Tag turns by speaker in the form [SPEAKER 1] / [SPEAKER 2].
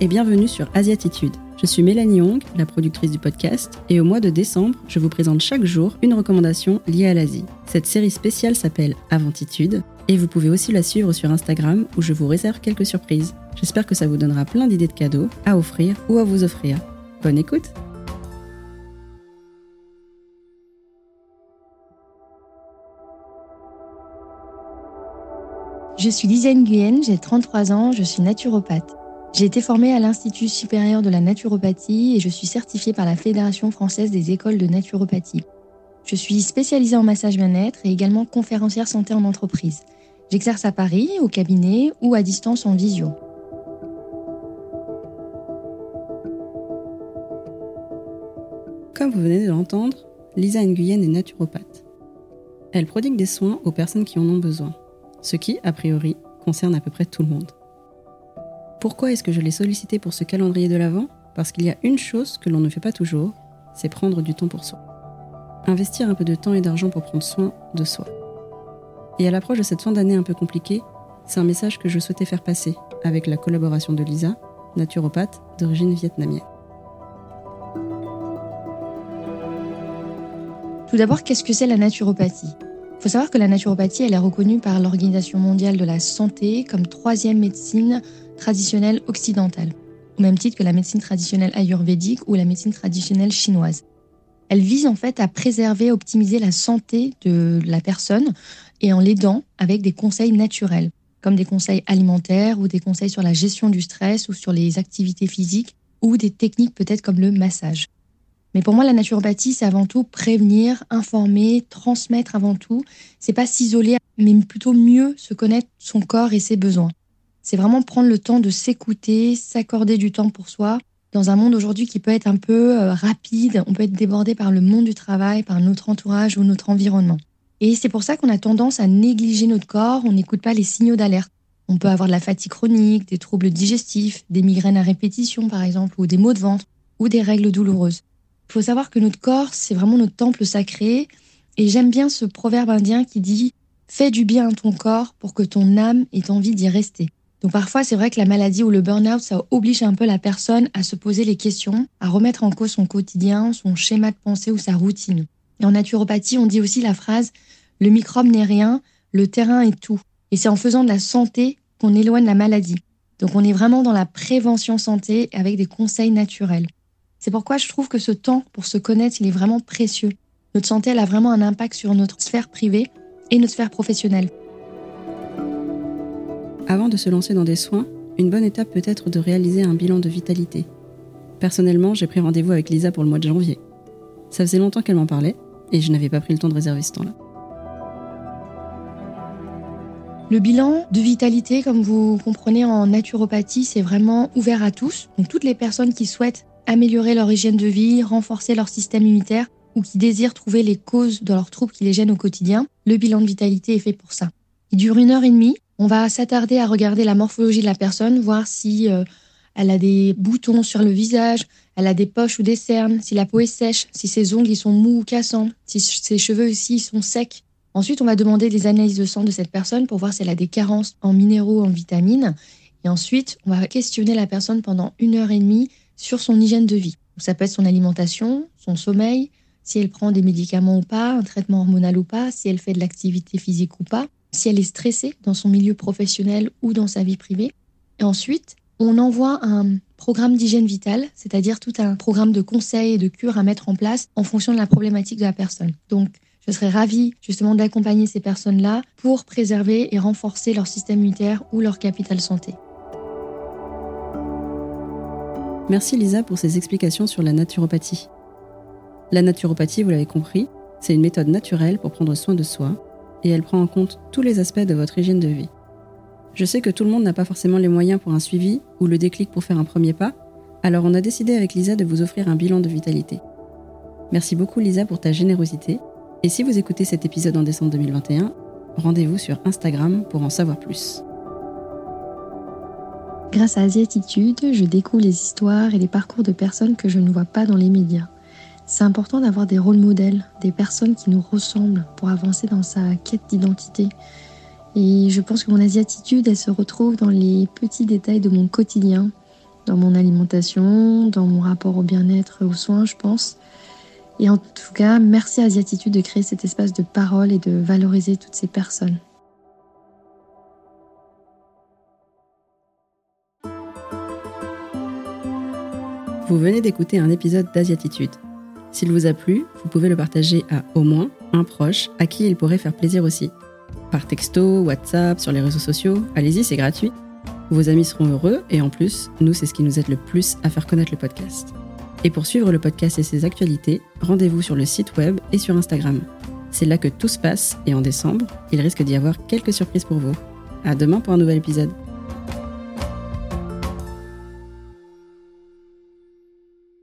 [SPEAKER 1] et bienvenue sur Asiatitude. Je suis Mélanie Hong, la productrice du podcast, et au mois de décembre, je vous présente chaque jour une recommandation liée à l'Asie. Cette série spéciale s'appelle Aventitude, et vous pouvez aussi la suivre sur Instagram où je vous réserve quelques surprises. J'espère que ça vous donnera plein d'idées de cadeaux à offrir ou à vous offrir. Bonne écoute
[SPEAKER 2] Je suis Lisa Nguyen, j'ai 33 ans, je suis naturopathe. J'ai été formée à l'Institut supérieur de la naturopathie et je suis certifiée par la Fédération française des écoles de naturopathie. Je suis spécialisée en massage bien-être et également conférencière santé en entreprise. J'exerce à Paris, au cabinet ou à distance en visio.
[SPEAKER 1] Comme vous venez de l'entendre, Lisa Nguyen est naturopathe. Elle prodigue des soins aux personnes qui en ont besoin ce qui, a priori, concerne à peu près tout le monde. Pourquoi est-ce que je l'ai sollicité pour ce calendrier de l'Avent? Parce qu'il y a une chose que l'on ne fait pas toujours, c'est prendre du temps pour soi. Investir un peu de temps et d'argent pour prendre soin de soi. Et à l'approche de cette fin d'année un peu compliquée, c'est un message que je souhaitais faire passer avec la collaboration de Lisa, naturopathe d'origine vietnamienne.
[SPEAKER 2] Tout d'abord, qu'est-ce que c'est la naturopathie? Il faut savoir que la naturopathie, elle est reconnue par l'Organisation mondiale de la santé comme troisième médecine traditionnelle occidentale, au même titre que la médecine traditionnelle ayurvédique ou la médecine traditionnelle chinoise. Elle vise en fait à préserver, optimiser la santé de la personne et en l'aidant avec des conseils naturels, comme des conseils alimentaires ou des conseils sur la gestion du stress ou sur les activités physiques ou des techniques peut-être comme le massage. Mais pour moi, la naturopathie, c'est avant tout prévenir, informer, transmettre avant tout. C'est pas s'isoler, mais plutôt mieux se connaître son corps et ses besoins. C'est vraiment prendre le temps de s'écouter, s'accorder du temps pour soi. Dans un monde aujourd'hui qui peut être un peu euh, rapide, on peut être débordé par le monde du travail, par notre entourage ou notre environnement. Et c'est pour ça qu'on a tendance à négliger notre corps, on n'écoute pas les signaux d'alerte. On peut avoir de la fatigue chronique, des troubles digestifs, des migraines à répétition par exemple, ou des maux de ventre, ou des règles douloureuses. Il faut savoir que notre corps, c'est vraiment notre temple sacré. Et j'aime bien ce proverbe indien qui dit Fais du bien à ton corps pour que ton âme ait envie d'y rester. Donc parfois, c'est vrai que la maladie ou le burn-out, ça oblige un peu la personne à se poser les questions, à remettre en cause son quotidien, son schéma de pensée ou sa routine. Et en naturopathie, on dit aussi la phrase Le microbe n'est rien, le terrain est tout. Et c'est en faisant de la santé qu'on éloigne la maladie. Donc on est vraiment dans la prévention santé avec des conseils naturels. C'est pourquoi je trouve que ce temps pour se connaître, il est vraiment précieux. Notre santé, elle a vraiment un impact sur notre sphère privée et notre sphère professionnelle.
[SPEAKER 1] Avant de se lancer dans des soins, une bonne étape peut être de réaliser un bilan de vitalité. Personnellement, j'ai pris rendez-vous avec Lisa pour le mois de janvier. Ça faisait longtemps qu'elle m'en parlait, et je n'avais pas pris le temps de réserver ce temps-là.
[SPEAKER 2] Le bilan de vitalité, comme vous comprenez en naturopathie, c'est vraiment ouvert à tous. Donc toutes les personnes qui souhaitent améliorer leur hygiène de vie, renforcer leur système immunitaire ou qui désirent trouver les causes de leurs troubles qui les gênent au quotidien, le bilan de vitalité est fait pour ça. Il dure une heure et demie. On va s'attarder à regarder la morphologie de la personne, voir si euh, elle a des boutons sur le visage, elle a des poches ou des cernes, si la peau est sèche, si ses ongles sont mous ou cassants, si ses cheveux aussi sont secs. Ensuite, on va demander des analyses de sang de cette personne pour voir si elle a des carences en minéraux, en vitamines. Et ensuite, on va questionner la personne pendant une heure et demie sur son hygiène de vie. Ça peut être son alimentation, son sommeil, si elle prend des médicaments ou pas, un traitement hormonal ou pas, si elle fait de l'activité physique ou pas, si elle est stressée dans son milieu professionnel ou dans sa vie privée. Et ensuite, on envoie un programme d'hygiène vitale, c'est-à-dire tout un programme de conseils et de cures à mettre en place en fonction de la problématique de la personne. Donc, je serais ravie justement d'accompagner ces personnes-là pour préserver et renforcer leur système immunitaire ou leur capital santé.
[SPEAKER 1] Merci Lisa pour ces explications sur la naturopathie. La naturopathie, vous l'avez compris, c'est une méthode naturelle pour prendre soin de soi et elle prend en compte tous les aspects de votre hygiène de vie. Je sais que tout le monde n'a pas forcément les moyens pour un suivi ou le déclic pour faire un premier pas, alors on a décidé avec Lisa de vous offrir un bilan de vitalité. Merci beaucoup Lisa pour ta générosité et si vous écoutez cet épisode en décembre 2021, rendez-vous sur Instagram pour en savoir plus.
[SPEAKER 2] Grâce à Asiatitude, je découvre les histoires et les parcours de personnes que je ne vois pas dans les médias. C'est important d'avoir des rôles modèles, des personnes qui nous ressemblent pour avancer dans sa quête d'identité. Et je pense que mon Asiatitude, elle se retrouve dans les petits détails de mon quotidien, dans mon alimentation, dans mon rapport au bien-être, aux soins, je pense. Et en tout cas, merci à Asiatitude de créer cet espace de parole et de valoriser toutes ces personnes.
[SPEAKER 1] Vous venez d'écouter un épisode d'Asiatitude. S'il vous a plu, vous pouvez le partager à au moins un proche à qui il pourrait faire plaisir aussi. Par texto, WhatsApp, sur les réseaux sociaux, allez-y, c'est gratuit. Vos amis seront heureux et en plus, nous, c'est ce qui nous aide le plus à faire connaître le podcast. Et pour suivre le podcast et ses actualités, rendez-vous sur le site web et sur Instagram. C'est là que tout se passe et en décembre, il risque d'y avoir quelques surprises pour vous. À demain pour un nouvel épisode.